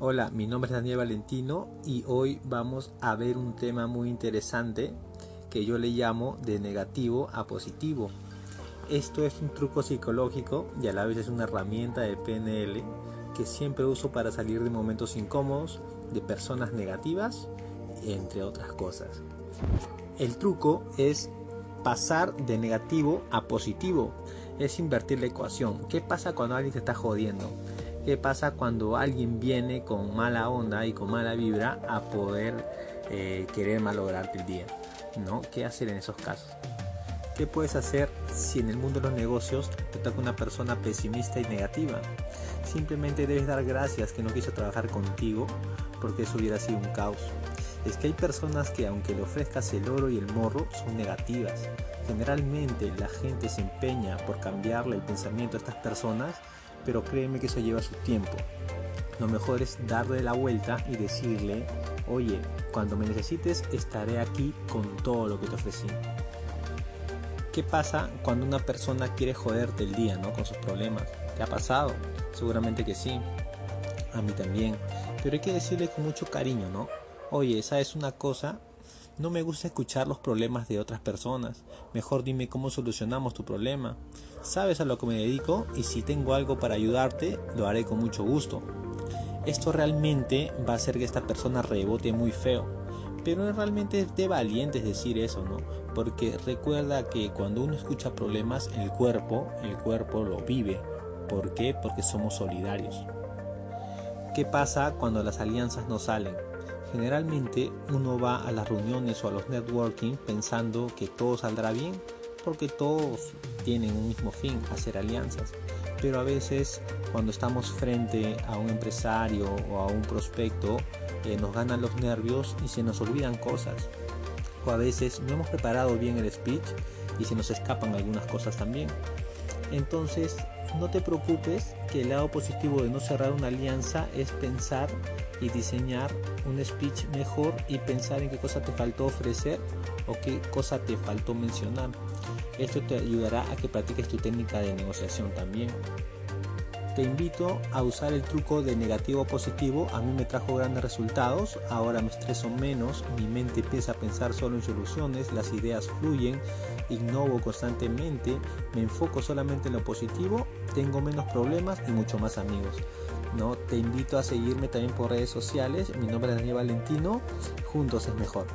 Hola, mi nombre es Daniel Valentino y hoy vamos a ver un tema muy interesante que yo le llamo de negativo a positivo. Esto es un truco psicológico y a la vez es una herramienta de PNL que siempre uso para salir de momentos incómodos, de personas negativas, entre otras cosas. El truco es pasar de negativo a positivo, es invertir la ecuación. ¿Qué pasa cuando alguien se está jodiendo? ¿Qué pasa cuando alguien viene con mala onda y con mala vibra a poder eh, querer malograrte el día? ¿No? ¿Qué hacer en esos casos? ¿Qué puedes hacer si en el mundo de los negocios te toca una persona pesimista y negativa? Simplemente debes dar gracias que no quiso trabajar contigo porque eso hubiera sido un caos. Es que hay personas que aunque le ofrezcas el oro y el morro son negativas. Generalmente la gente se empeña por cambiarle el pensamiento a estas personas, pero créeme que eso lleva su tiempo. Lo mejor es darle la vuelta y decirle, oye, cuando me necesites estaré aquí con todo lo que te ofrecí. ¿Qué pasa cuando una persona quiere joderte el día, ¿no? Con sus problemas. ¿Te ha pasado? Seguramente que sí. A mí también. Pero hay que decirle con mucho cariño, ¿no? Oye, ¿sabes una cosa? No me gusta escuchar los problemas de otras personas. Mejor dime cómo solucionamos tu problema. Sabes a lo que me dedico y si tengo algo para ayudarte, lo haré con mucho gusto. Esto realmente va a hacer que esta persona rebote muy feo. Pero realmente es de valientes decir eso, ¿no? Porque recuerda que cuando uno escucha problemas, el cuerpo, el cuerpo lo vive. ¿Por qué? Porque somos solidarios. ¿Qué pasa cuando las alianzas no salen? Generalmente uno va a las reuniones o a los networking pensando que todo saldrá bien porque todos tienen un mismo fin, hacer alianzas. Pero a veces cuando estamos frente a un empresario o a un prospecto eh, nos ganan los nervios y se nos olvidan cosas. O a veces no hemos preparado bien el speech y se nos escapan algunas cosas también. Entonces no te preocupes que el lado positivo de no cerrar una alianza es pensar y diseñar un speech mejor y pensar en qué cosa te faltó ofrecer o qué cosa te faltó mencionar. Esto te ayudará a que practiques tu técnica de negociación también. Te invito a usar el truco de negativo positivo, a mí me trajo grandes resultados, ahora me estreso menos, mi mente empieza a pensar solo en soluciones, las ideas fluyen, innovo constantemente, me enfoco solamente en lo positivo, tengo menos problemas y mucho más amigos. ¿no? Te invito a seguirme también por redes sociales, mi nombre es Daniel Valentino, juntos es mejor.